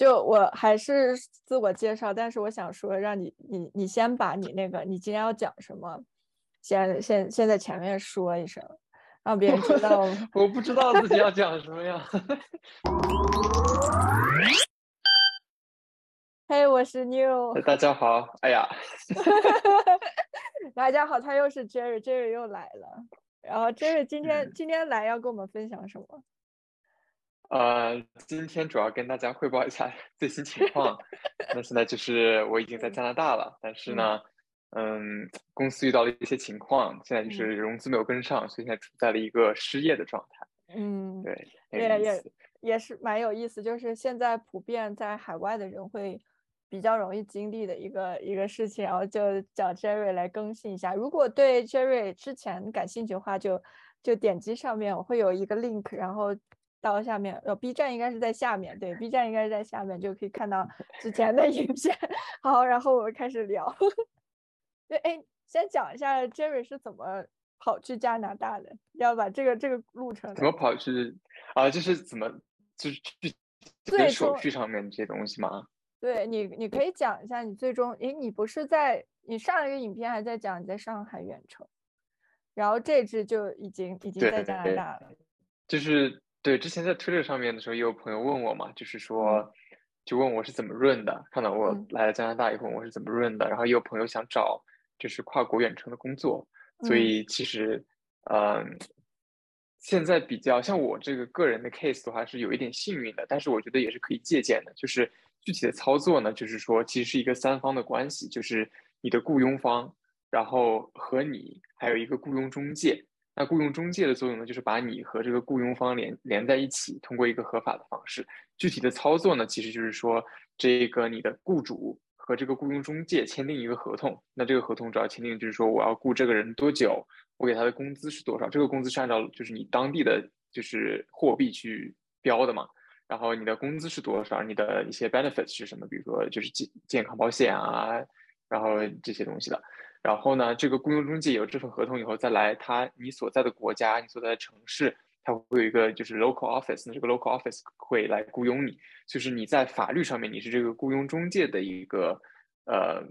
就我还是自我介绍，但是我想说，让你你你先把你那个你今天要讲什么，先先先在前面说一声，让别人知道。我不知道自己要讲什么呀。嘿，我是 New。大家好，哎呀。大家好，他又是 Jerry，Jerry 又来了。然后 Jerry 今天今天来要跟我们分享什么？呃，今天主要跟大家汇报一下 最新情况。那现在就是我已经在加拿大了，但是呢，嗯，公司遇到了一些情况，现在就是融资没有跟上，所以现在处在了一个失业的状态。嗯，对，也也也是蛮有意思，就是现在普遍在海外的人会。比较容易经历的一个一个事情，然后就找 Jerry 来更新一下。如果对 Jerry 之前感兴趣的话，就就点击上面，我会有一个 link，然后到下面，呃，B 站应该是在下面，对，B 站应该是在下面，就可以看到之前的影片。好，然后我们开始聊。对，哎，先讲一下 Jerry 是怎么跑去加拿大的，要把这个这个路程怎么跑去啊？就是怎么就是去对手续上面这些东西吗？对你，你可以讲一下你最终，哎，你不是在你上一个影片还在讲你在上海远程，然后这支就已经已经在加拿大了。就是对，之前在推特上面的时候，也有朋友问我嘛，就是说，就问我是怎么润的，看到我来了加拿大以后，我是怎么润的，然后也有朋友想找就是跨国远程的工作，所以其实，嗯，现在比较像我这个个人的 case 的话是有一点幸运的，但是我觉得也是可以借鉴的，就是。具体的操作呢，就是说，其实是一个三方的关系，就是你的雇佣方，然后和你还有一个雇佣中介。那雇佣中介的作用呢，就是把你和这个雇佣方连连在一起，通过一个合法的方式。具体的操作呢，其实就是说，这个你的雇主和这个雇佣中介签订一个合同。那这个合同主要签订就是说，我要雇这个人多久，我给他的工资是多少。这个工资是按照就是你当地的就是货币去标的嘛。然后你的工资是多少？你的一些 benefits 是什么？比如说就是健健康保险啊，然后这些东西的。然后呢，这个雇佣中介有这份合同以后再来，他你所在的国家，你所在的城市，他会有一个就是 local office，那这个 local office 会来雇佣你，就是你在法律上面你是这个雇佣中介的一个呃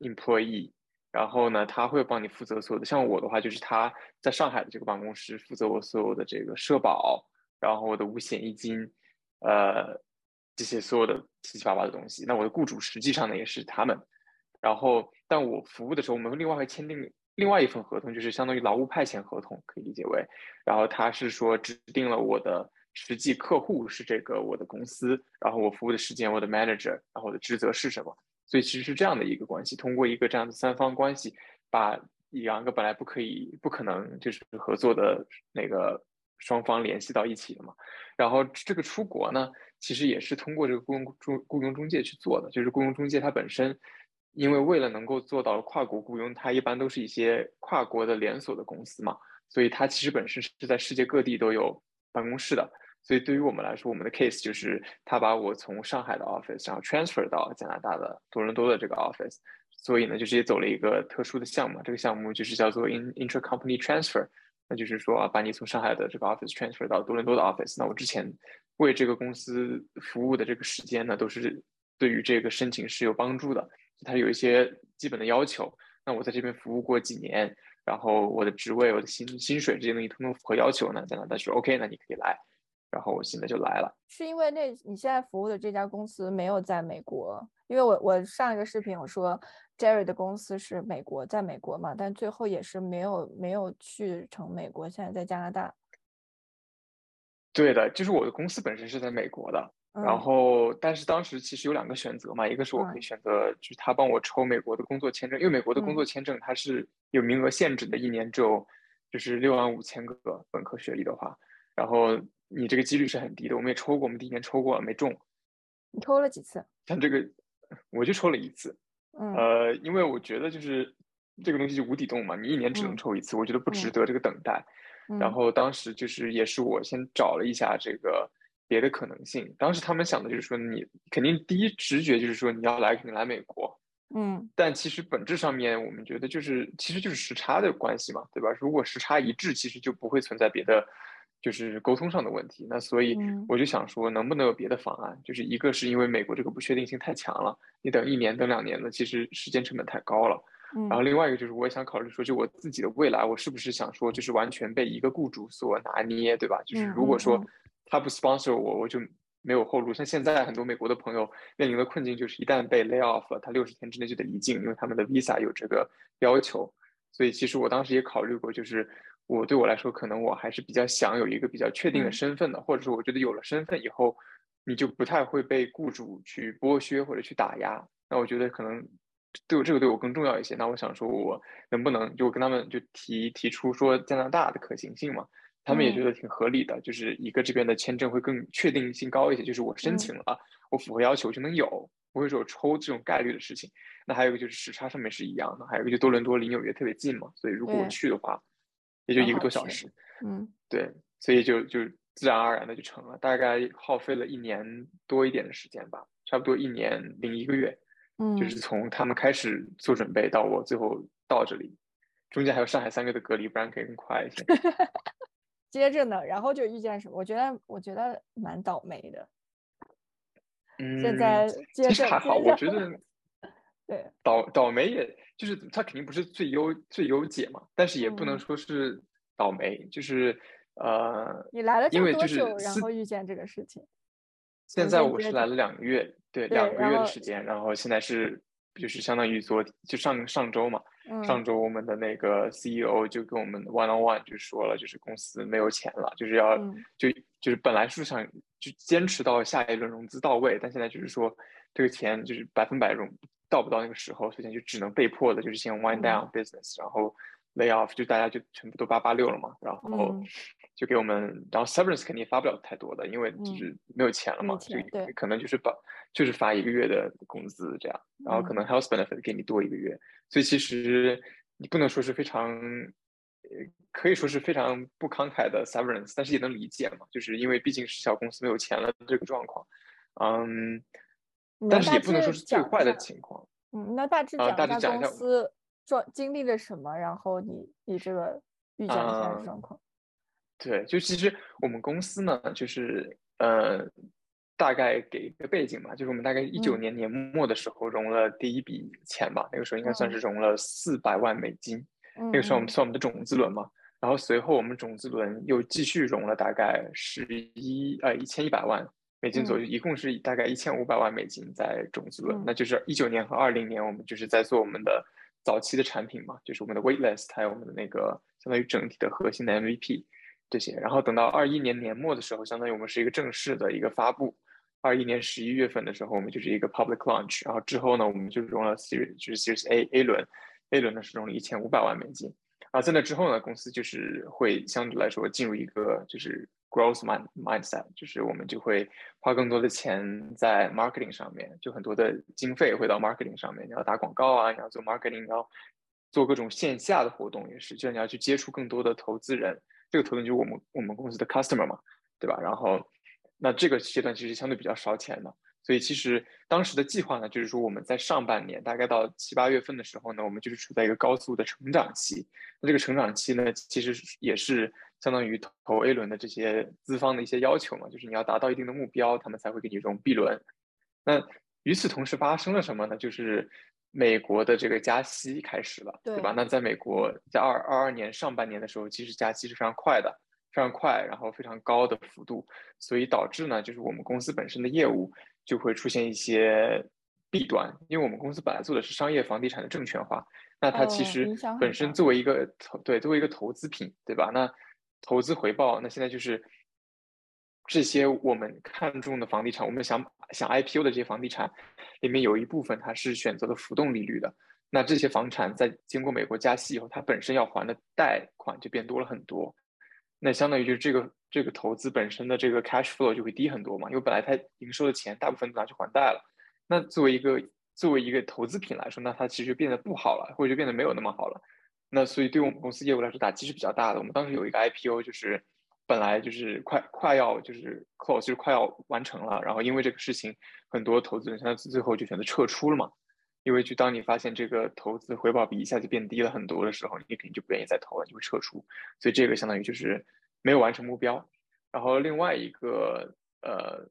employee。然后呢，他会帮你负责所有的。像我的话，就是他在上海的这个办公室负责我所有的这个社保，然后我的五险一金。呃，这些所有的七七八八的东西，那我的雇主实际上呢也是他们，然后但我服务的时候，我们另外会签订另外一份合同，就是相当于劳务派遣合同，可以理解为，然后他是说指定了我的实际客户是这个我的公司，然后我服务的时间，我的 manager，然后我的职责是什么，所以其实是这样的一个关系，通过一个这样的三方关系，把两个本来不可以、不可能就是合作的那个。双方联系到一起的嘛，然后这个出国呢，其实也是通过这个雇佣中雇佣中介去做的。就是雇佣中介它本身，因为为了能够做到跨国雇佣，它一般都是一些跨国的连锁的公司嘛，所以它其实本身是在世界各地都有办公室的。所以对于我们来说，我们的 case 就是他把我从上海的 office 然后 transfer 到加拿大的多伦多的这个 office，所以呢，就直接走了一个特殊的项目，这个项目就是叫做 in intracompany transfer。那就是说啊，把你从上海的这个 office transfer 到多伦多的 office。那我之前为这个公司服务的这个时间呢，都是对于这个申请是有帮助的。它有一些基本的要求。那我在这边服务过几年，然后我的职位、我的薪薪水这些东西通通符合要求呢，在那，但是 OK，那你可以来。然后我现在就来了。是因为那你现在服务的这家公司没有在美国？因为我我上一个视频我说。Jerry 的公司是美国，在美国嘛，但最后也是没有没有去成美国，现在在加拿大。对的，就是我的公司本身是在美国的，然后但是当时其实有两个选择嘛，一个是我可以选择，就是他帮我抽美国的工作签证，因为美国的工作签证它是有名额限制的，一年只有就是六万五千个本科学历的话，然后你这个几率是很低的。我们也抽过，我们第一年抽过了没中。你抽了几次？像这个，我就抽了一次。呃，因为我觉得就是这个东西就无底洞嘛，你一年只能抽一次，我觉得不值得这个等待。然后当时就是也是我先找了一下这个别的可能性。当时他们想的就是说，你肯定第一直觉就是说你要来肯定来美国，嗯。但其实本质上面我们觉得就是其实就是时差的关系嘛，对吧？如果时差一致，其实就不会存在别的就是沟通上的问题。那所以我就想说，能不能有别的方案？就是一个是因为美国这个不确定性太强了，你等一年等两年的，其实时间成本太高了。然后另外一个就是我也想考虑说，就我自己的未来，我是不是想说，就是完全被一个雇主所拿捏，对吧？就是如果说他不 sponsor 我，我就没有后路。像现在很多美国的朋友面临的困境就是，一旦被 lay off 了，他六十天之内就得离境，因为他们的 visa 有这个要求。所以其实我当时也考虑过，就是我对我来说，可能我还是比较想有一个比较确定的身份的，或者说我觉得有了身份以后，你就不太会被雇主去剥削或者去打压。那我觉得可能。对我这个对我更重要一些。那我想说，我能不能就跟他们就提提出说加拿大的可行性嘛？他们也觉得挺合理的，就是一个这边的签证会更确定性高一些。就是我申请了，我符合要求就能有，不会说抽这种概率的事情。那还有一个就是时差上面是一样的，还有一个就多伦多离纽约特别近嘛，所以如果我去的话，也就一个多小时。嗯，对，所以就就自然而然的就成了，大概耗费了一年多一点的时间吧，差不多一年零一个月。嗯，就是从他们开始做准备到我最后到这里，中间还有上海三个的隔离，不然可以更快一些。接着呢，然后就遇见什么？我觉得我觉得蛮倒霉的。嗯，现在接着还好，我觉得对倒倒霉，也就是他肯定不是最优最优解嘛，但是也不能说是倒霉，就是呃，你来了因为就是然后遇见这个事情。现在我是来了两个月，对两个月的时间，然后现在是就是相当于昨就上上周嘛，上周我们的那个 CEO 就跟我们 one on one 就说了，就是公司没有钱了，就是要就就是本来是想就坚持到下一轮融资到位，但现在就是说这个钱就是百分百融到不到那个时候，所以就只能被迫的就是先 wind down business，然后 lay off，就大家就全部都八八六了嘛，然后。就给我们，然后 severance 肯定发不了太多的，因为就是没有钱了嘛，就可能就是把就是发一个月的工资这样，然后可能 health benefit 给你多一个月，所以其实你不能说是非常，呃，可以说是非常不慷慨的 severance，但是也能理解嘛，就是因为毕竟是小公司没有钱了这个状况，嗯，但是也不能说是最坏的情况。嗯，那大致讲一下公司状经历了什么，然后你你这个预见现在的状况。对，就其实我们公司呢，就是呃，大概给一个背景嘛，就是我们大概一九年年末的时候融了第一笔钱吧，那个时候应该算是融了四百万美金，那个时候我们算我们的种子轮嘛，然后随后我们种子轮又继续融了大概十一呃一千一百万美金左右，一共是大概一千五百万美金在种子轮，那就是一九年和二零年我们就是在做我们的早期的产品嘛，就是我们的 Waitlist 还有我们的那个相当于整体的核心的 MVP。这些，然后等到二一年年末的时候，相当于我们是一个正式的一个发布。二一年十一月份的时候，我们就是一个 public launch。然后之后呢，我们就融了 series，就是 series A A 轮，A 轮呢是融了一千五百万美金。啊，在那之后呢，公司就是会相对来说进入一个就是 growth mind mindset，就是我们就会花更多的钱在 marketing 上面，就很多的经费会到 marketing 上面。你要打广告啊，你要做 marketing，你要做各种线下的活动也是，就是你要去接触更多的投资人。这个投资就是我们我们公司的 customer 嘛，对吧？然后，那这个阶段其实相对比较烧钱的，所以其实当时的计划呢，就是说我们在上半年，大概到七八月份的时候呢，我们就是处在一个高速的成长期。那这个成长期呢，其实也是相当于投 A 轮的这些资方的一些要求嘛，就是你要达到一定的目标，他们才会给你融 B 轮。那与此同时发生了什么呢？就是美国的这个加息开始了，对吧？那在美国，在二二二年上半年的时候，其实加息是非常快的，非常快，然后非常高的幅度，所以导致呢，就是我们公司本身的业务就会出现一些弊端，因为我们公司本来做的是商业房地产的证券化，那它其实本身作为一个投对作为一个投资品，对吧？那投资回报，那现在就是这些我们看中的房地产，我们想想 IPO 的这些房地产。里面有一部分它是选择了浮动利率的，那这些房产在经过美国加息以后，它本身要还的贷款就变多了很多，那相当于就是这个这个投资本身的这个 cash flow 就会低很多嘛，因为本来它营收的钱大部分都拿去还贷了，那作为一个作为一个投资品来说，那它其实变得不好了，或者就变得没有那么好了，那所以对我们公司业务来说打击是比较大的。我们当时有一个 IPO 就是。本来就是快快要就是 close 就是快要完成了，然后因为这个事情，很多投资人现在最后就选择撤出了嘛。因为就当你发现这个投资回报比一下就变低了很多的时候，你肯定就不愿意再投了，就会撤出。所以这个相当于就是没有完成目标。然后另外一个呃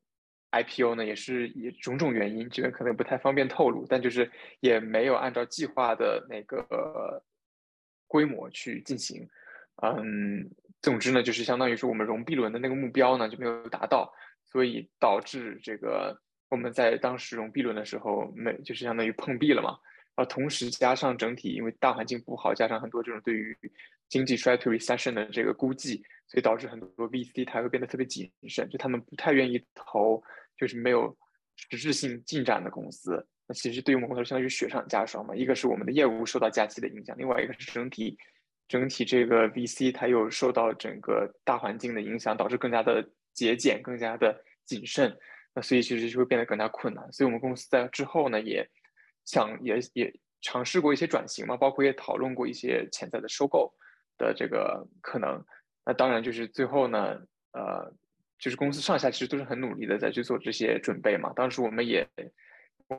IPO 呢，也是以种种原因，这边可能不太方便透露，但就是也没有按照计划的那个规模去进行。嗯，总之呢，就是相当于是我们融 B 轮的那个目标呢就没有达到，所以导致这个我们在当时融 B 轮的时候没就是相当于碰壁了嘛。啊，同时加上整体因为大环境不好，加上很多这种对于经济衰退 recession 的这个估计，所以导致很多 VC 它会变得特别谨慎，就他们不太愿意投就是没有实质性进展的公司。那其实对于我们来说相当于雪上加霜嘛，一个是我们的业务受到假期的影响，另外一个是整体。整体这个 VC 它又受到整个大环境的影响，导致更加的节俭、更加的谨慎，那所以其实就会变得更加困难。所以我们公司在之后呢，也想也也尝试过一些转型嘛，包括也讨论过一些潜在的收购的这个可能。那当然就是最后呢，呃，就是公司上下其实都是很努力的在去做这些准备嘛。当时我们也。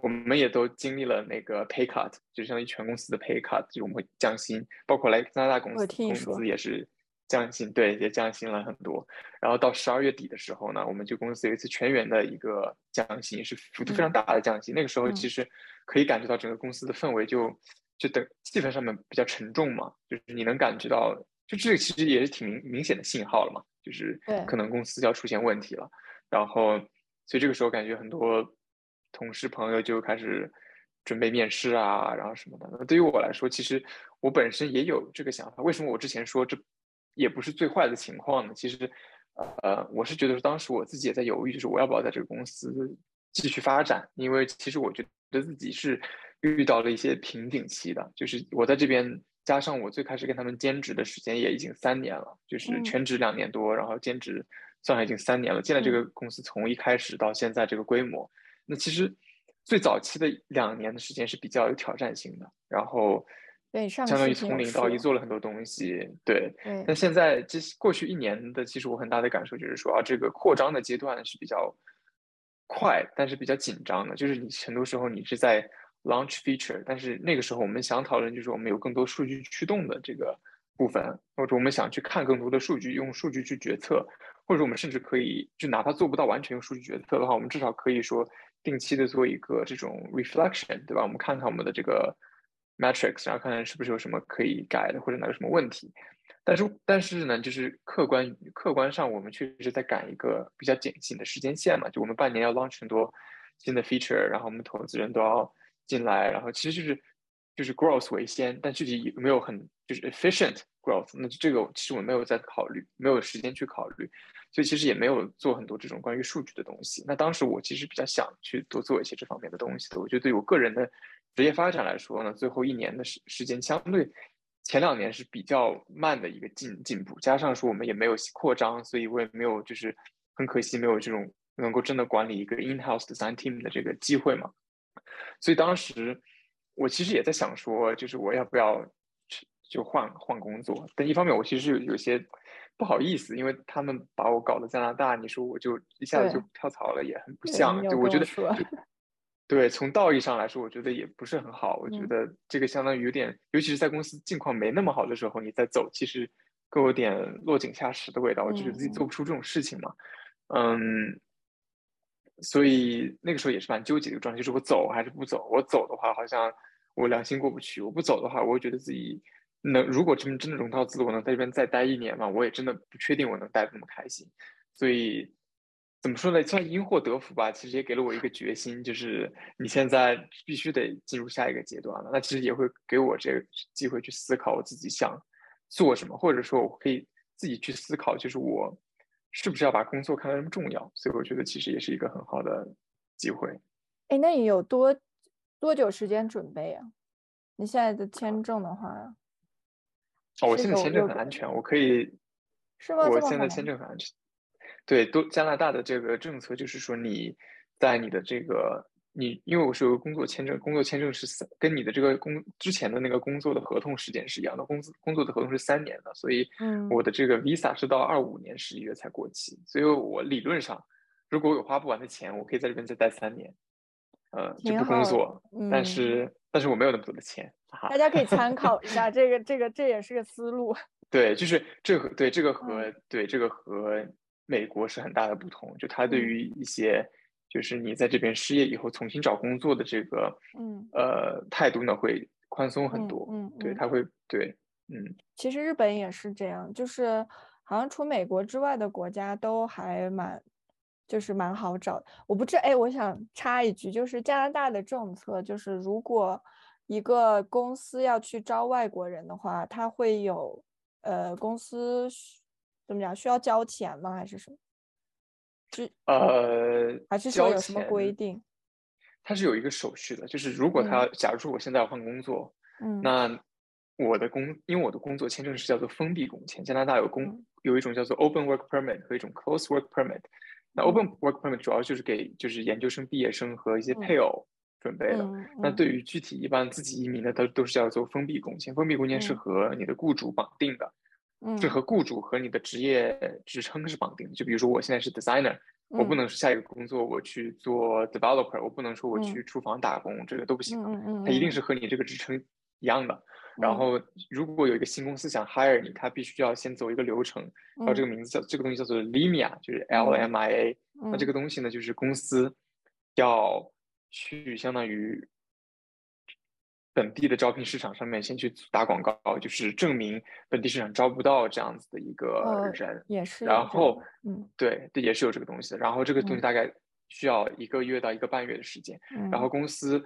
我们也都经历了那个 pay cut，就相当于全公司的 pay cut，就我们会降薪，包括来加拿大公司工资也是降薪，对，也降薪了很多。然后到十二月底的时候呢，我们就公司有一次全员的一个降薪，是幅度非常大的降薪。那个时候其实可以感觉到整个公司的氛围就就等气氛上面比较沉重嘛，就是你能感觉到，就这个其实也是挺明明显的信号了嘛，就是可能公司要出现问题了。然后所以这个时候感觉很多。同事朋友就开始准备面试啊，然后什么的。那对于我来说，其实我本身也有这个想法。为什么我之前说这也不是最坏的情况呢？其实，呃，我是觉得当时我自己也在犹豫，就是我要不要在这个公司继续发展。因为其实我觉得自己是遇到了一些瓶颈期的，就是我在这边加上我最开始跟他们兼职的时间也已经三年了，就是全职两年多，然后兼职算上已经三年了。进来这个公司从一开始到现在这个规模。那其实最早期的两年的时间是比较有挑战性的，然后对，相当于从零到一做了很多东西，对。那现在这过去一年的，其实我很大的感受就是说啊，这个扩张的阶段是比较快，但是比较紧张的。就是你很多时候你是在 launch feature，但是那个时候我们想讨论就是我们有更多数据驱动的这个部分，或者我们想去看更多的数据，用数据去决策，或者我们甚至可以就哪怕做不到完全用数据决策的话，我们至少可以说。定期的做一个这种 reflection，对吧？我们看看我们的这个 metrics，然后看看是不是有什么可以改的，或者哪有什么问题。但是，但是呢，就是客观客观上，我们确实在赶一个比较紧紧的时间线嘛。就我们半年要 launch 很多新的 feature，然后我们投资人都要进来，然后其实就是就是 growth 为先，但具体有没有很就是 efficient growth，那这个其实我们没有在考虑，没有时间去考虑。所以其实也没有做很多这种关于数据的东西。那当时我其实比较想去多做一些这方面的东西的。我觉得对我个人的职业发展来说呢，最后一年的时时间相对前两年是比较慢的一个进进步，加上说我们也没有扩张，所以我也没有就是很可惜没有这种能够真的管理一个 in-house design team 的这个机会嘛。所以当时我其实也在想说，就是我要不要就换换工作？但一方面我其实有有些。不好意思，因为他们把我搞到加拿大，你说我就一下子就跳槽了，也很不像。就我觉得，对，从道义上来说，我觉得也不是很好。我觉得这个相当于有点，尤其是在公司境况没那么好的时候，你再走，其实更有点落井下石的味道。我就觉得自己做不出这种事情嘛。嗯，所以那个时候也是蛮纠结的状态，就是我走还是不走？我走的话，好像我良心过不去；我不走的话，我会觉得自己。能如果真真的融到资，我能在这边再待一年嘛？我也真的不确定我能待这么开心，所以怎么说呢？算因祸得福吧。其实也给了我一个决心，就是你现在必须得进入下一个阶段了。那其实也会给我这个机会去思考我自己想做什么，或者说我可以自己去思考，就是我是不是要把工作看得那么重要。所以我觉得其实也是一个很好的机会。哎，那你有多多久时间准备啊？你现在的签证的话？哦，我现在签证很安全，我可以。是吗？我现在签证很安全。对，都加拿大的这个政策就是说，你在你的这个你，因为我是有个工作签证，工作签证是三，跟你的这个工之前的那个工作的合同时间是一样的，工资工作的合同是三年的，所以我的这个 visa 是到二五年十一月才过期，所以我理论上，如果我有花不完的钱，我可以在这边再待三年，呃，就不工作，但是。但是我没有那么多的钱，大家可以参。考一下这个，这个这也是个思路。对，就是这和对这个和对这个和美国是很大的不同，就他对于一些就是你在这边失业以后重新找工作的这个嗯。呃态度呢会宽松很多，嗯，对他会对嗯，其实日本也是这样，就是好像除美国之外的国家都还蛮就是蛮好找的。我不知哎，我想插一句，就是加拿大的政策就是如果一个公司要去招外国人的话，他会有。呃，公司怎么讲？需要交钱吗？还是什么？是呃，还是说有什么规定？它是有一个手续的，就是如果他，假如说我现在要换工作，嗯，那我的工，因为我的工作签证是叫做封闭工签，加拿大有工有一种叫做 Open Work Permit 和一种 Close Work Permit。那 Open Work Permit 主要就是给就是研究生毕业生和一些配偶准备的。那对于具体一般自己移民的，都都是叫做封闭工签。封闭工签是和你的雇主绑定的。是和雇主和你的职业职称是绑定的。就比如说，我现在是 designer，我不能是下一个工作我去做 developer，我不能说我去厨房打工，这个都不行。它一定是和你这个职称一样的。然后，如果有一个新公司想 hire 你，他必须要先走一个流程，然后这个名字叫这个东西叫做 limia，就是 L M I A。那这个东西呢，就是公司要去相当于。本地的招聘市场上面先去打广告，就是证明本地市场招不到这样子的一个人，也是。然后，嗯，对，这也是有这个东西的。然后这个东西大概需要一个月到一个半月的时间。然后公司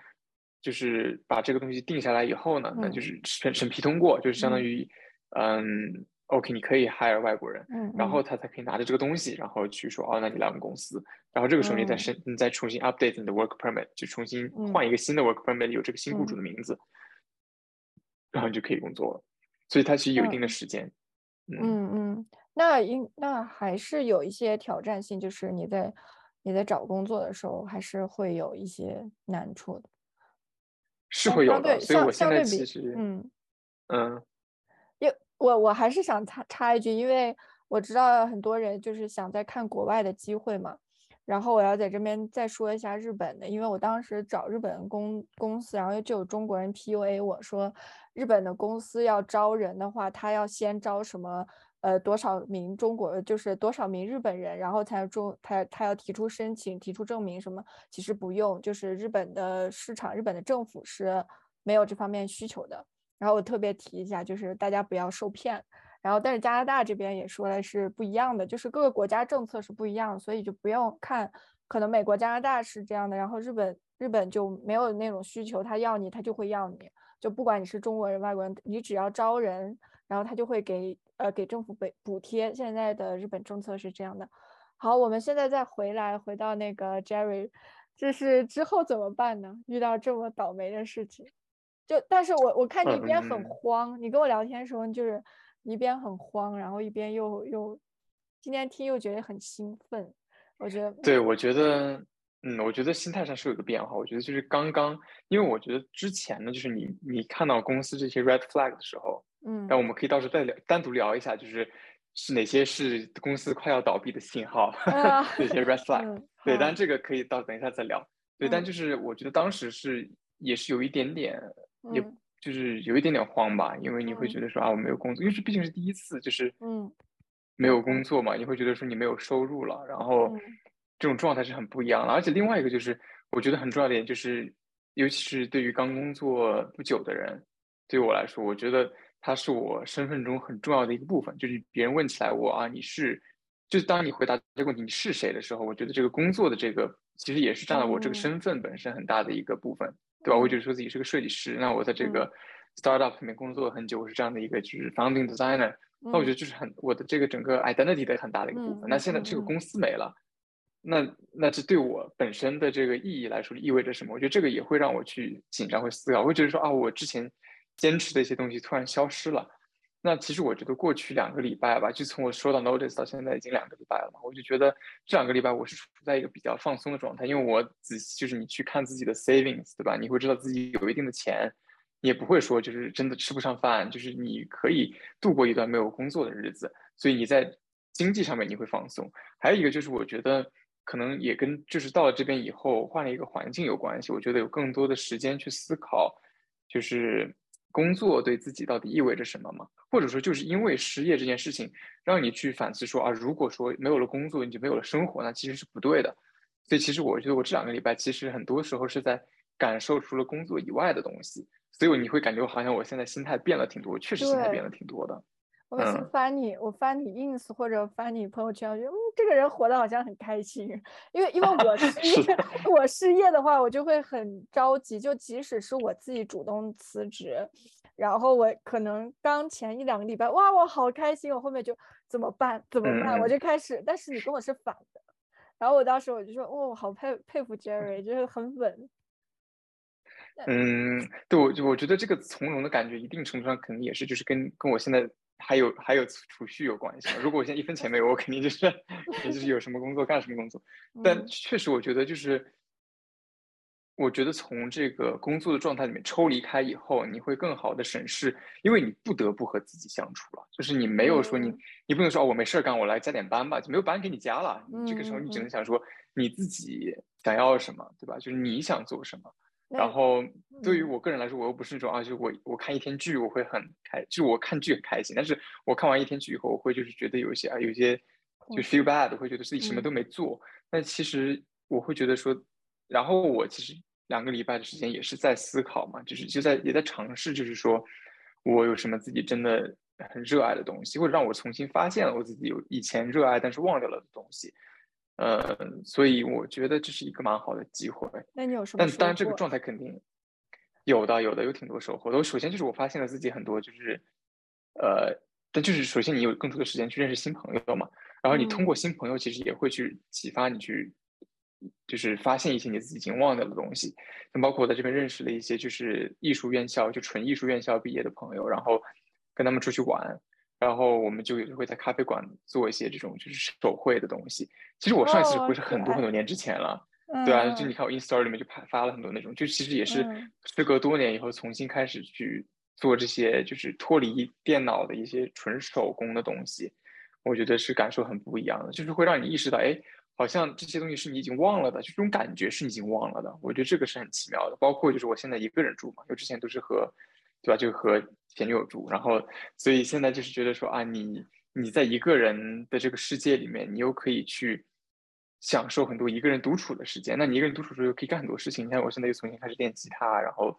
就是把这个东西定下来以后呢，那就是审审批通过，就是相当于，嗯。OK，你可以 hire 外国人，嗯，然后他才可以拿着这个东西，然后去说，哦，那你来我们公司，然后这个时候你再申，你再重新 update 你的 work permit，就重新换一个新的 work permit，有这个新雇主的名字，然后你就可以工作了。所以它其实有一定的时间。嗯嗯，那应那还是有一些挑战性，就是你在你在找工作的时候，还是会有一些难处的。是会有的，所以我现在其实，嗯嗯。我我还是想插插一句，因为我知道很多人就是想在看国外的机会嘛，然后我要在这边再说一下日本的，因为我当时找日本公公司，然后就有中国人 PUA 我说，日本的公司要招人的话，他要先招什么呃多少名中国，就是多少名日本人，然后才中他他要提出申请，提出证明什么，其实不用，就是日本的市场，日本的政府是没有这方面需求的。然后我特别提一下，就是大家不要受骗。然后，但是加拿大这边也说了是不一样的，就是各个国家政策是不一样，所以就不用看。可能美国、加拿大是这样的，然后日本日本就没有那种需求，他要你，他就会要你，就不管你是中国人、外国人，你只要招人，然后他就会给呃给政府补补贴。现在的日本政策是这样的。好，我们现在再回来回到那个 Jerry，这是之后怎么办呢？遇到这么倒霉的事情。就，但是我我看你一边很慌，你跟我聊天的时候，就是一边很慌，然后一边又又今天听又觉得很兴奋。我觉得，对，我觉得，嗯，我觉得心态上是有个变化。我觉得就是刚刚，因为我觉得之前呢，就是你你看到公司这些 red flag 的时候，嗯，但我们可以到时候再聊，单独聊一下，就是是哪些是公司快要倒闭的信号，这些 red flag。对，但这个可以到等一下再聊。对，但就是我觉得当时是也是有一点点。也就是有一点点慌吧，因为你会觉得说啊，我没有工作，因为这毕竟是第一次，就是嗯，没有工作嘛，你会觉得说你没有收入了，然后这种状态是很不一样的。而且另外一个就是，我觉得很重要的点就是，尤其是对于刚工作不久的人，对我来说，我觉得它是我身份中很重要的一个部分。就是别人问起来我啊，你是，就是当你回答这个问题你是谁的时候，我觉得这个工作的这个其实也是占了我这个身份本身很大的一个部分。对吧？我就说自己是个设计师，那我在这个 startup 里面工作了很久，我是这样的一个就是 founding designer。那我觉得就是很我的这个整个 identity 的很大的一个部分。那现在这个公司没了，那那这对我本身的这个意义来说意味着什么？我觉得这个也会让我去紧张，会思考，会觉得说啊，我之前坚持的一些东西突然消失了。那其实我觉得过去两个礼拜吧，就从我收到 notice 到现在已经两个礼拜了嘛，我就觉得这两个礼拜我是处在一个比较放松的状态，因为我仔细就是你去看自己的 savings，对吧？你会知道自己有一定的钱，也不会说就是真的吃不上饭，就是你可以度过一段没有工作的日子，所以你在经济上面你会放松。还有一个就是我觉得可能也跟就是到了这边以后换了一个环境有关系，我觉得有更多的时间去思考，就是。工作对自己到底意味着什么吗？或者说，就是因为失业这件事情，让你去反思说啊，如果说没有了工作，你就没有了生活，那其实是不对的。所以，其实我觉得我这两个礼拜，其实很多时候是在感受除了工作以外的东西。所以，你会感觉好像我现在心态变了挺多，确实心态变了挺多的。我每次翻你，我翻你 ins 或者翻你朋友圈，我觉得嗯，这个人活得好像很开心。因为因为我 失业，我失业的话，我就会很着急。就即使是我自己主动辞职，然后我可能刚前一两个礼拜，哇，我好开心。我后面就怎么办？怎么办？我就开始。但是你跟我是反的。然后我当时我就说，哦，好佩佩服 Jerry，就是很稳。嗯，对我就我觉得这个从容的感觉，一定程度上可能也是就是跟跟我现在。还有还有储蓄有关系？如果我现在一分钱没有，我肯定就是，也就是有什么工作干什么工作。但确实，我觉得就是，我觉得从这个工作的状态里面抽离开以后，你会更好的审视，因为你不得不和自己相处了。就是你没有说你，你不能说哦，我没事干，我来加点班吧，就没有班给你加了。这个时候你只能想说你自己想要什么，对吧？就是你想做什么。然后对于我个人来说，我又不是那种啊，就我我看一天剧我会很开，就我看剧很开心。但是我看完一天剧以后，我会就是觉得有一些啊，有些就 feel bad，会觉得自己什么都没做。但其实我会觉得说，然后我其实两个礼拜的时间也是在思考嘛，就是就在也在尝试，就是说我有什么自己真的很热爱的东西，或者让我重新发现了我自己有以前热爱但是忘掉了的东西。呃，所以我觉得这是一个蛮好的机会。那你有什么？但当然，这个状态肯定有的，有的有挺多收获。我首先就是我发现了自己很多，就是呃，但就是首先你有更多的时间去认识新朋友嘛。然后你通过新朋友，其实也会去启发你去，就是发现一些你自己已经忘掉的东西。那包括我在这边认识了一些就是艺术院校，就纯艺术院校毕业的朋友，然后跟他们出去玩。然后我们就也会在咖啡馆做一些这种就是手绘的东西。其实我上一次不是很多很多年之前了，对啊，就你看我 Instagram 里面就发发了很多那种，就其实也是时隔多年以后重新开始去做这些，就是脱离电脑的一些纯手工的东西。我觉得是感受很不一样的，就是会让你意识到，哎，好像这些东西是你已经忘了的，就这种感觉是你已经忘了的。我觉得这个是很奇妙的。包括就是我现在一个人住嘛，因为之前都是和。对吧？就和前女友住，然后，所以现在就是觉得说啊，你你在一个人的这个世界里面，你又可以去享受很多一个人独处的时间。那你一个人独处的时候，又可以干很多事情。你看，我现在又重新开始练吉他，然后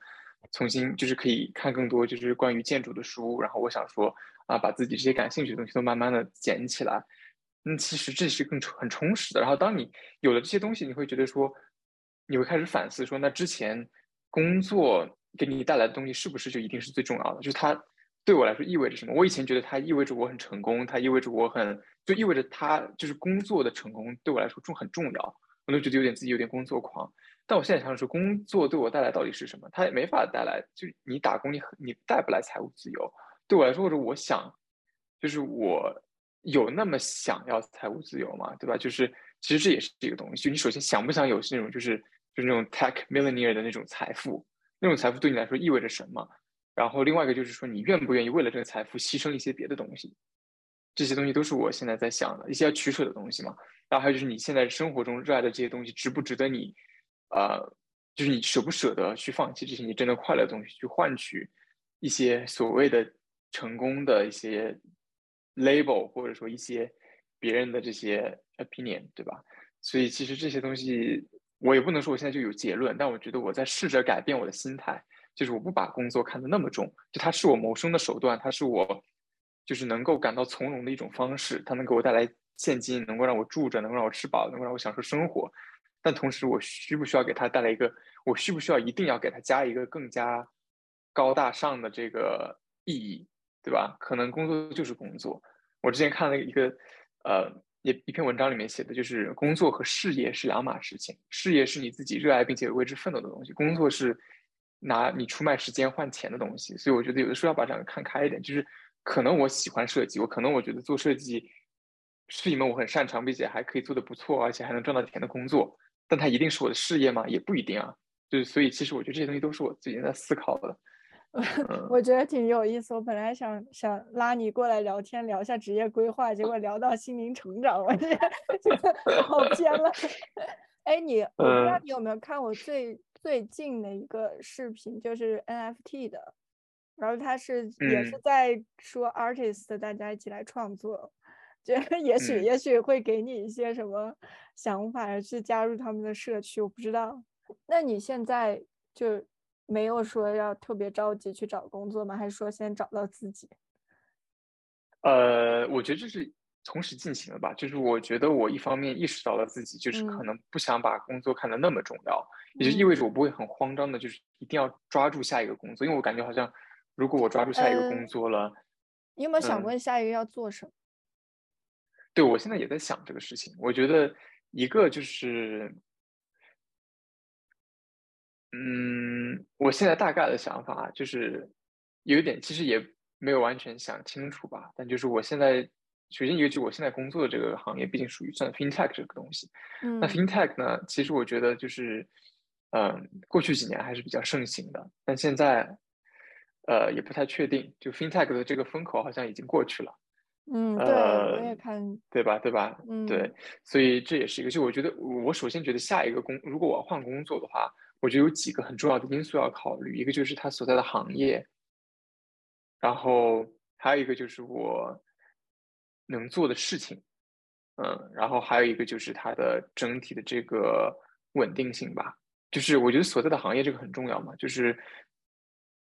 重新就是可以看更多就是关于建筑的书。然后我想说啊，把自己这些感兴趣的东西都慢慢的捡起来。嗯，其实这是更很充实的。然后当你有了这些东西，你会觉得说，你会开始反思说，那之前工作。给你带来的东西是不是就一定是最重要的？就是它对我来说意味着什么？我以前觉得它意味着我很成功，它意味着我很，就意味着它就是工作的成功对我来说重很重要，我都觉得有点自己有点工作狂。但我现在想说，工作对我带来到底是什么？它也没法带来，就你打工，你你带不来财务自由。对我来说，或者我想，就是我有那么想要财务自由嘛？对吧？就是其实这也是一个东西。就你首先想不想有那种就是就是那种 tech millionaire 的那种财富？那种财富对你来说意味着什么？然后另外一个就是说，你愿不愿意为了这个财富牺牲一些别的东西？这些东西都是我现在在想的一些要取舍的东西嘛。然后还有就是你现在生活中热爱的这些东西，值不值得你，呃，就是你舍不舍得去放弃这些你真的快乐的东西，去换取一些所谓的成功的一些 label，或者说一些别人的这些 opinion，对吧？所以其实这些东西。我也不能说我现在就有结论，但我觉得我在试着改变我的心态，就是我不把工作看得那么重，就它是我谋生的手段，它是我就是能够感到从容的一种方式，它能给我带来现金，能够让我住着，能够让我吃饱，能够让我享受生活。但同时，我需不需要给它带来一个？我需不需要一定要给它加一个更加高大上的这个意义，对吧？可能工作就是工作。我之前看了一个，呃。一一篇文章里面写的就是工作和事业是两码事情，事业是你自己热爱并且为之奋斗的东西，工作是拿你出卖时间换钱的东西。所以我觉得有的时候要把这样看开一点，就是可能我喜欢设计，我可能我觉得做设计是一门我很擅长并且还可以做的不错，而且还能赚到钱的工作，但它一定是我的事业吗？也不一定啊。就是所以其实我觉得这些东西都是我最近在思考的。我觉得挺有意思。我本来想想拉你过来聊天，聊一下职业规划，结果聊到心灵成长，我 这好偏了。哎，你 我不知道你有没有看我最最近的一个视频，就是 NFT 的。然后他是也是在说 artist，大家一起来创作，觉得也许也许会给你一些什么想法，去加入他们的社区，我不知道。那你现在就没有说要特别着急去找工作吗？还是说先找到自己？呃，我觉得这是同时进行的吧。就是我觉得我一方面意识到了自己就是可能不想把工作看得那么重要，也就意味着我不会很慌张的，就是一定要抓住下一个工作，因为我感觉好像如果我抓住下一个工作了，你有没有想过下一个要做什么？对，我现在也在想这个事情。我觉得一个就是。嗯，我现在大概的想法就是有一点，其实也没有完全想清楚吧。但就是我现在，首先一个就是我现在工作的这个行业，毕竟属于算 fintech 这个东西。嗯，那 fintech 呢，其实我觉得就是，嗯，过去几年还是比较盛行的，但现在，呃，也不太确定。就 fintech 的这个风口好像已经过去了。嗯，对，我也看，对吧？对吧？嗯，对，所以这也是一个。就我觉得，我首先觉得下一个工，如果我要换工作的话。我觉得有几个很重要的因素要考虑，一个就是他所在的行业，然后还有一个就是我能做的事情，嗯，然后还有一个就是它的整体的这个稳定性吧。就是我觉得所在的行业这个很重要嘛。就是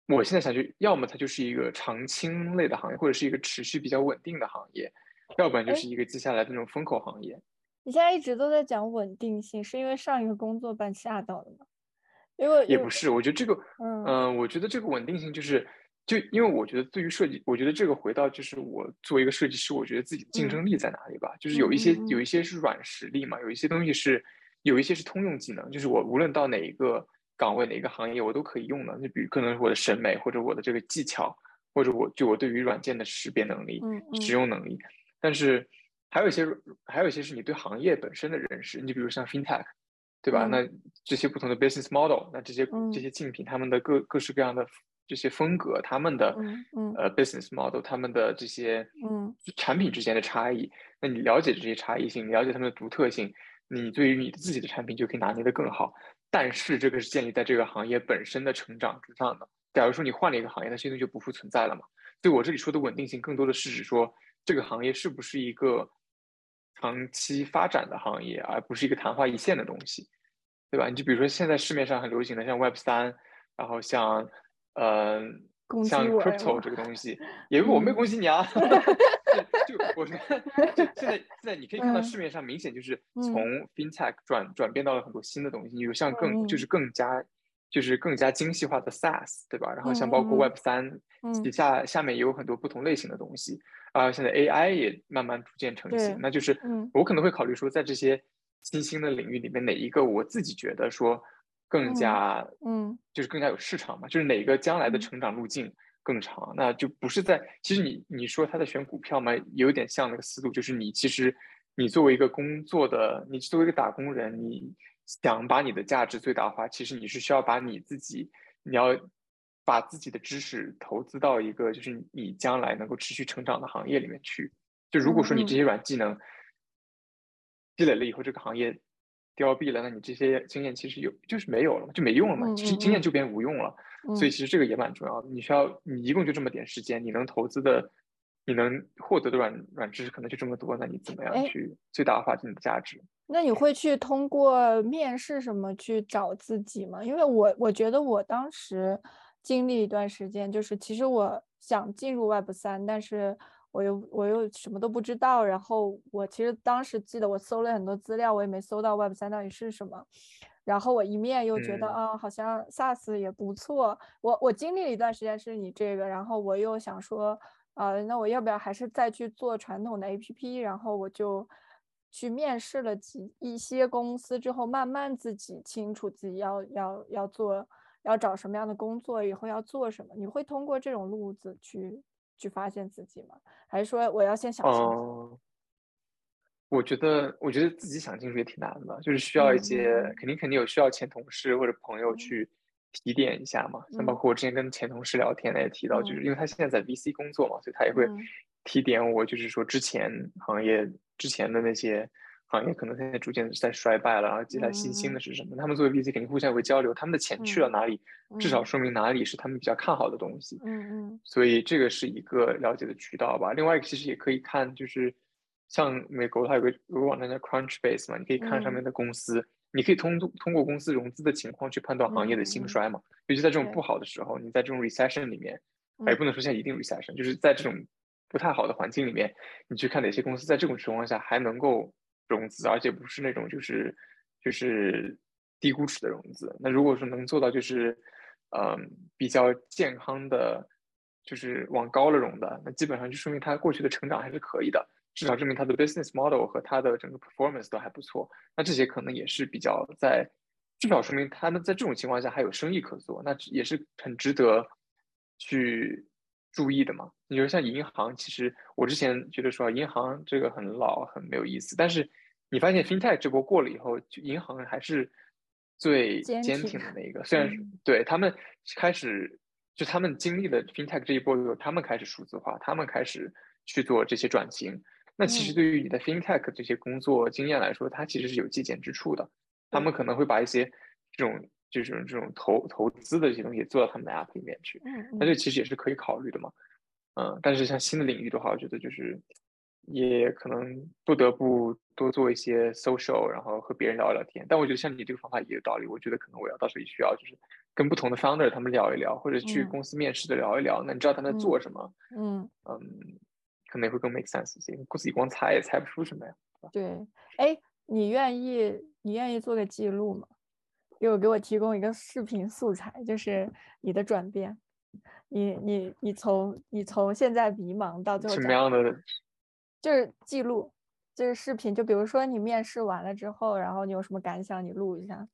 我现在想，去要么它就是一个长青类的行业，或者是一个持续比较稳定的行业，要不然就是一个接下来的那种风口行业。你现在一直都在讲稳定性，是因为上一个工作把你吓到了吗？因为也不是，我觉得这个，嗯，我觉得这个稳定性就是，就因为我觉得对于设计，我觉得这个回到就是我作为一个设计师，我觉得自己的竞争力在哪里吧？就是有一些有一些是软实力嘛，有一些东西是有一些是通用技能，就是我无论到哪一个岗位哪一个行业，我都可以用的。就比如可能是我的审美或者我的这个技巧，或者我就我对于软件的识别能力、使用能力。但是还有一些还有一些是你对行业本身的认识，你比如像 FinTech。对吧？那这些不同的 business model，那这些这些竞品，他们的各各式各样的这些风格，他们的呃 business model，他们的这些嗯产品之间的差异，那你了解这些差异性，了解他们的独特性，你对于你的自己的产品就可以拿捏的更好。但是这个是建立在这个行业本身的成长之上的。假如说你换了一个行业，那些东西就不复存在了嘛？所以我这里说的稳定性，更多的是指说这个行业是不是一个长期发展的行业，而不是一个昙花一现的东西。对吧？你就比如说现在市面上很流行的像 Web 三，然后像，呃，像 Crypto 这个东西，也我没有恭喜你啊，就我现在现在你可以看到市面上明显就是从 FinTech 转转变到了很多新的东西，有像更就是更加就是更加精细化的 SaaS，对吧？然后像包括 Web 三底下下面也有很多不同类型的东西，啊，现在 AI 也慢慢逐渐成型，那就是我可能会考虑说在这些。新兴的领域里面哪一个我自己觉得说更加嗯，就是更加有市场嘛？就是哪个将来的成长路径更长？那就不是在其实你你说他在选股票嘛，有点像那个思路，就是你其实你作为一个工作的，你作为一个打工人，你想把你的价值最大化，其实你是需要把你自己，你要把自己的知识投资到一个就是你将来能够持续成长的行业里面去。就如果说你这些软技能。积累了以后，这个行业凋敝了，那你这些经验其实有就是没有了，就没用了嘛。其实经验就变无用了。所以其实这个也蛮重要的。你需要你一共就这么点时间，你能投资的，你能获得的软软知识可能就这么多，那你怎么样去最大化你的价值？那你会去通过面试什么去找自己吗？因为我我觉得我当时经历一段时间，就是其实我想进入 Web 三，但是。我又我又什么都不知道，然后我其实当时记得我搜了很多资料，我也没搜到 Web 三到底是什么。然后我一面又觉得啊，好像 SaaS 也不错。我我经历了一段时间是你这个，然后我又想说，呃，那我要不要还是再去做传统的 APP？然后我就去面试了几一些公司之后，慢慢自己清楚自己要要要做要找什么样的工作，以后要做什么。你会通过这种路子去？去发现自己吗？还是说我要先想清楚？我觉得，我觉得自己想清楚也挺难的，就是需要一些，肯定肯定有需要前同事或者朋友去提点一下嘛。像包括我之前跟前同事聊天，他也提到，就是因为他现在在 VC 工作嘛，所以他也会提点我，就是说之前行业之前的那些行业可能现在逐渐在衰败了，然后接下来新兴的是什么？他们作为 VC 肯定互相会交流，他们的钱去了哪里，至少说明哪里是他们比较看好的东西。嗯嗯。所以这个是一个了解的渠道吧。另外一个其实也可以看，就是像美国它有个有个网站叫 Crunchbase 嘛，你可以看上面的公司，你可以通通过公司融资的情况去判断行业的兴衰嘛。尤其在这种不好的时候，你在这种 recession 里面，也不能说现在一定 recession，就是在这种不太好的环境里面，你去看哪些公司在这种情况下还能够。融资，而且不是那种就是就是低估值的融资。那如果说能做到就是嗯比较健康的，就是往高了融的，那基本上就说明它过去的成长还是可以的，至少证明它的 business model 和它的整个 performance 都还不错。那这些可能也是比较在，至少说明他们在这种情况下还有生意可做，那也是很值得去。注意的嘛？你说像银行，其实我之前觉得说银行这个很老，很没有意思。但是你发现 FinTech 这波过了以后，就银行还是最坚挺的那一个。虽然对他们开始，就他们经历了 FinTech 这一波以后，他们开始数字化，他们开始去做这些转型。那其实对于你的 FinTech 这些工作经验来说，它其实是有借鉴之处的。他们可能会把一些这种。就是这种投投资的这些东西做到他们的 app 里面去，那这其实也是可以考虑的嘛。嗯，但是像新的领域的话，我觉得就是也可能不得不多做一些 social，然后和别人聊一聊天。但我觉得像你这个方法也有道理，我觉得可能我要到时候也需要就是跟不同的 founder 他们聊一聊，或者去公司面试的聊一聊。那你知道他们在做什么？嗯嗯，可能会更 make sense 一些。自己光猜也猜不出什么呀。对，哎，你愿意你愿意做个记录吗？又给我提供一个视频素材，就是你的转变，你你你从你从现在迷茫到最后什么样的？就是记录，就是视频。就比如说你面试完了之后，然后你有什么感想，你录一下，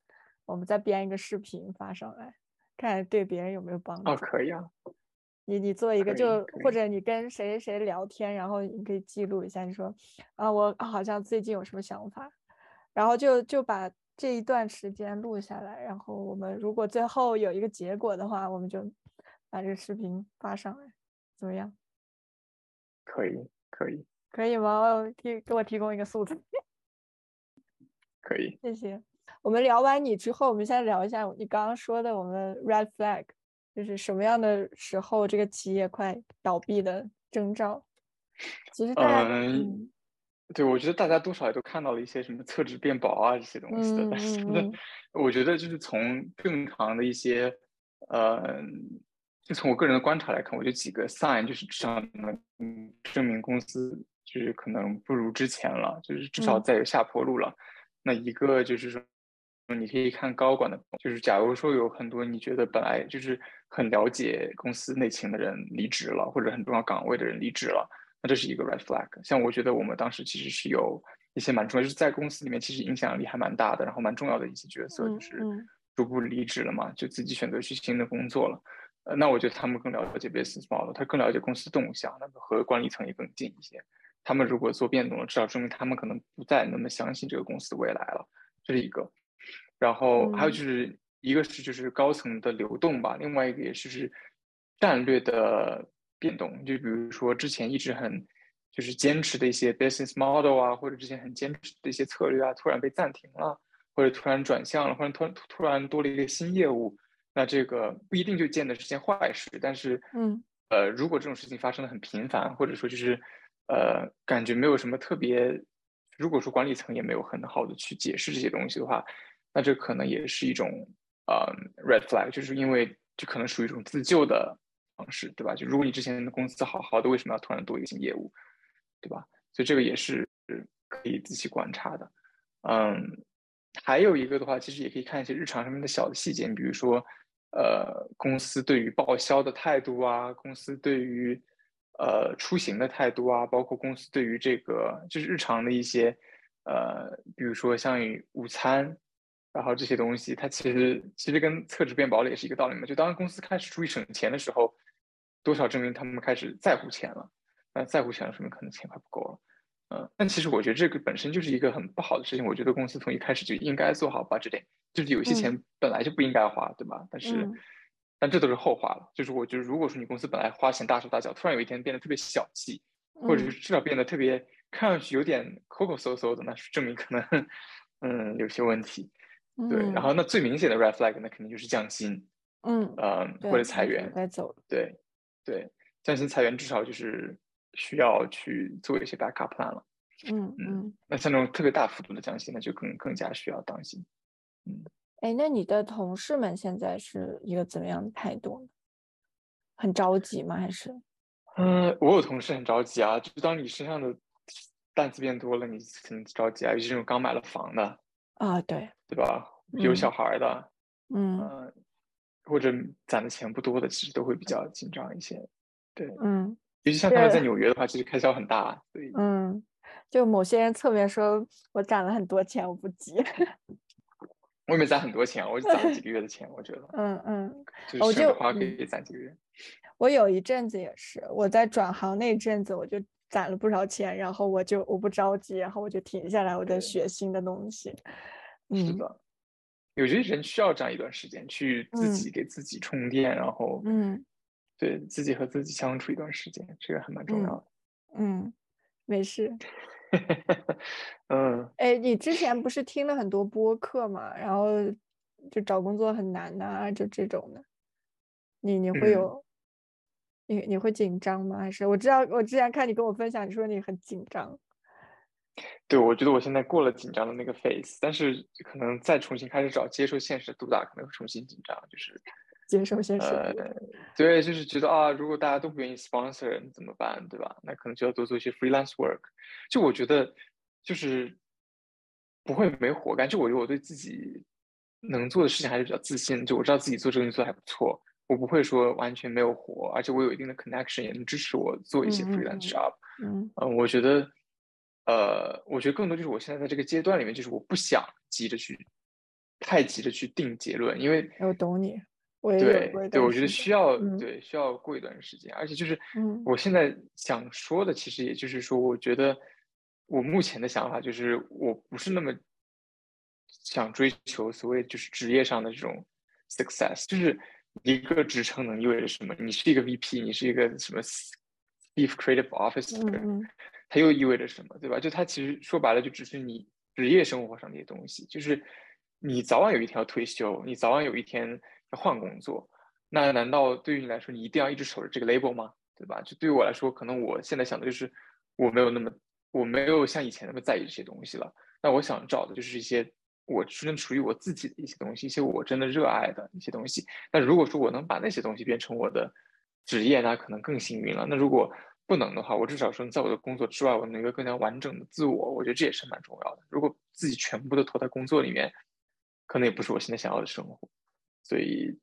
我们再编一个视频发上来，看对别人有没有帮助。哦，可以啊。你你做一个，就或者你跟谁谁聊天，然后你可以记录一下，你说啊，我好像最近有什么想法，然后就就把。这一段时间录下来，然后我们如果最后有一个结果的话，我们就把这个视频发上来，怎么样？可以，可以，可以吗？提给我提供一个素材。可以，谢谢。我们聊完你之后，我们先聊一下你刚刚说的我们 red flag，就是什么样的时候这个企业快倒闭的征兆。其实大家嗯。对，我觉得大家多少也都看到了一些什么厕纸变薄啊这些东西的，但是我觉得就是从正常的一些，呃，就从我个人的观察来看，我觉得几个 sign 就是至少能证明公司就是可能不如之前了，就是至少在有下坡路了。那一个就是说，你可以看高管的，就是假如说有很多你觉得本来就是很了解公司内情的人离职了，或者很重要岗位的人离职了。那这是一个 red flag。像我觉得我们当时其实是有一些蛮重要，就是在公司里面其实影响力还蛮大的，然后蛮重要的一些角色就是逐步离职了嘛，就自己选择去新的工作了。呃，那我觉得他们更了解 business model，他更了解公司动向，那么和管理层也更近一些。他们如果做变动了，至少说明他们可能不再那么相信这个公司的未来了，这是一个。然后还有就是一个是就是高层的流动吧，另外一个也是是战略的。变动，就比如说之前一直很就是坚持的一些 business model 啊，或者之前很坚持的一些策略啊，突然被暂停了，或者突然转向了，或者突然突然多了一个新业务，那这个不一定就见的是件坏事。但是，嗯，呃，如果这种事情发生的很频繁，或者说就是呃感觉没有什么特别，如果说管理层也没有很好的去解释这些东西的话，那这可能也是一种呃 red flag，就是因为这可能属于一种自救的。方式对吧？就如果你之前的公司好好的，为什么要突然多一个新业务，对吧？所以这个也是可以仔细观察的。嗯，还有一个的话，其实也可以看一些日常上面的小的细节，比如说，呃，公司对于报销的态度啊，公司对于呃出行的态度啊，包括公司对于这个就是日常的一些呃，比如说像午餐。然后这些东西，它其实其实跟厕纸变薄了也是一个道理嘛。就当公司开始注意省钱的时候，多少证明他们开始在乎钱了。那在乎钱了，说明可能钱快不够了。嗯，但其实我觉得这个本身就是一个很不好的事情。我觉得公司从一开始就应该做好 budget，就是有些钱本来就不应该花，对吧？但是，但这都是后话了。就是我觉得，如果说你公司本来花钱大手大脚，突然有一天变得特别小气，或者是至少变得特别看上去有点抠抠搜搜的，那是证明可能 嗯有些问题。对，然后那最明显的 red flag 那肯定就是降薪，嗯嗯或者裁员该走。对对，降薪裁员至少就是需要去做一些 backup plan 了。嗯嗯，那像那种特别大幅度的降薪，那就更更加需要当心。嗯，哎，那你的同事们现在是一个怎么样的态度呢？很着急吗？还是？嗯，我有同事很着急啊，就当你身上的担子变多了，你肯定着急啊。尤其这种刚买了房的啊，对对吧？有小孩的，嗯，或者攒的钱不多的，其实都会比较紧张一些。对，嗯，尤其像他们在纽约的话，其实开销很大，所以嗯，就某些人侧面说我攒了很多钱，我不急。我也没攒很多钱，我就攒了几个 月的钱，我觉得，嗯嗯，就是花可以攒几个月。我有一阵子也是，我在转行那阵子，我就攒了不少钱，然后我就我不着急，然后我就停下来，我在学新的东西。是的，有些人需要这样一段时间，去自己给自己充电，然后嗯，对自己和自己相处一段时间，这个还蛮重要的。嗯，没事。嗯，哎，你之前不是听了很多播客嘛？然后就找工作很难呐，就这种的，你你会有？你你会紧张吗？还是我知道我之前看你跟我分享，你说你很紧张。对，我觉得我现在过了紧张的那个 phase，但是可能再重新开始找接受现实的杜大，可能会重新紧张，就是接受现实。呃，对，就是觉得啊，如果大家都不愿意 sponsor，怎么办？对吧？那可能就要多做一些 freelance work。就我觉得，就是不会没活干。就我觉得我对自己能做的事情还是比较自信。就我知道自己做这个东西做还不错。我不会说完全没有活，而且我有一定的 connection，也能支持我做一些 freelance job。嗯，嗯，我觉得，呃，我觉得更多就是我现在在这个阶段里面，就是我不想急着去，太急着去定结论，因为我懂你，我也对对，我觉得需要对需要过一段时间，而且就是我现在想说的，其实也就是说，我觉得我目前的想法就是我不是那么想追求所谓就是职业上的这种 success，就是。一个职称能意味着什么？你是一个 VP，你是一个什么 Chief Creative Officer，它又意味着什么？对吧？就它其实说白了，就只是你职业生活上的一些东西。就是你早晚有一天要退休，你早晚有一天要换工作，那难道对于你来说，你一定要一直守着这个 label 吗？对吧？就对于我来说，可能我现在想的就是，我没有那么，我没有像以前那么在意这些东西了。那我想找的就是一些。我真属于我自己的一些东西，一些我真的热爱的一些东西。那如果说我能把那些东西变成我的职业，那可能更幸运了。那如果不能的话，我至少说在我的工作之外，我能一个更加完整的自我，我觉得这也是蛮重要的。如果自己全部都投在工作里面，可能也不是我现在想要的生活。所以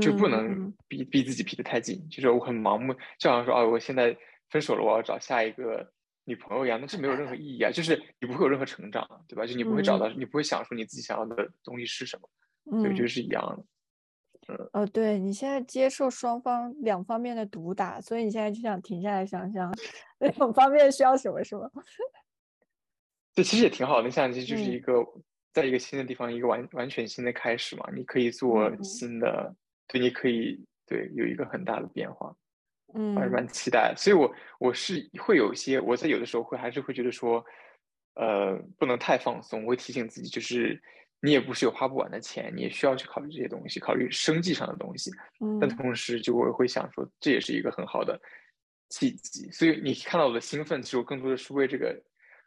就不能逼逼自己逼得太紧，就是我很盲目，就好像说啊，我现在分手了，我要找下一个。女朋友一样，那是没有任何意义啊！就是你不会有任何成长，对吧？就你不会找到，你不会想出你自己想要的东西是什么，所以我觉得是一样的。嗯，哦，对你现在接受双方两方面的毒打，所以你现在就想停下来想想，两方面需要什么，是吗？对，其实也挺好的。像其实就是一个在一个新的地方，一个完完全新的开始嘛。你可以做新的，对，你可以对有一个很大的变化。嗯，还是蛮期待，所以我我是会有一些，我在有的时候会还是会觉得说，呃，不能太放松，我会提醒自己，就是你也不是有花不完的钱，你也需要去考虑这些东西，考虑生计上的东西。嗯，但同时就我会想说，这也是一个很好的契机。所以你看到我的兴奋，其实我更多的是为这个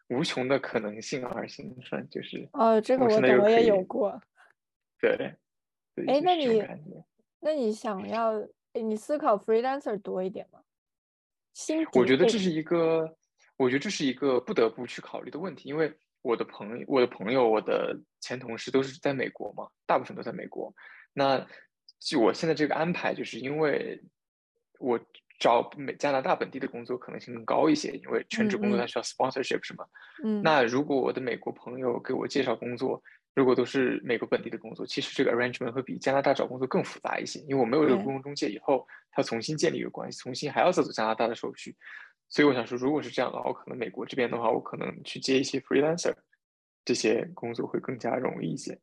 无穷的可能性而兴奋，就是哦，这个我我也有过。对，哎，那你那你想要？你思考 freelancer 多一点吗？我觉得这是一个，我觉得这是一个不得不去考虑的问题，因为我的朋友、我的朋友、我的前同事都是在美国嘛，大部分都在美国。那就我现在这个安排，就是因为我找美加拿大本地的工作可能性更高一些，因为全职工作它需要 sponsorship 是吗？嗯。那如果我的美国朋友给我介绍工作，如果都是美国本地的工作，其实这个 arrangement 会比加拿大找工作更复杂一些，因为我没有这个雇佣中介，以后他重新建立一个关系，重新还要再走加拿大的手续。所以我想说，如果是这样的话，我可能美国这边的话，我可能去接一些 freelancer 这些工作会更加容易一些。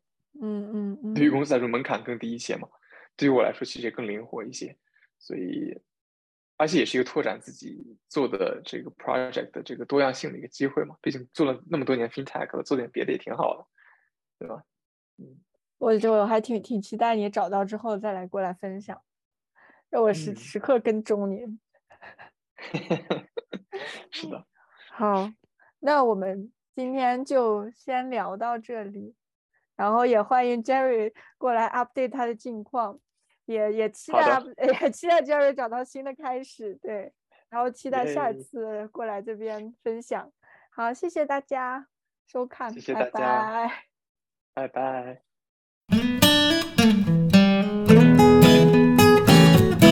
嗯嗯嗯。对于公司来说，门槛更低一些嘛。对于我来说，其实也更灵活一些。所以，而且也是一个拓展自己做的这个 project 的这个多样性的一个机会嘛。毕竟做了那么多年 FinTech 了，做点别的也挺好的，对吧？嗯，我就我还挺挺期待你找到之后再来过来分享，让我时时刻跟踪你。是的。好，那我们今天就先聊到这里，然后也欢迎 Jerry 过来 update 他的近况。也也期待，也期待 Jerry 找到新的开始，对，然后期待下一次过来这边分享。好，谢谢大家收看，谢谢大家，拜拜。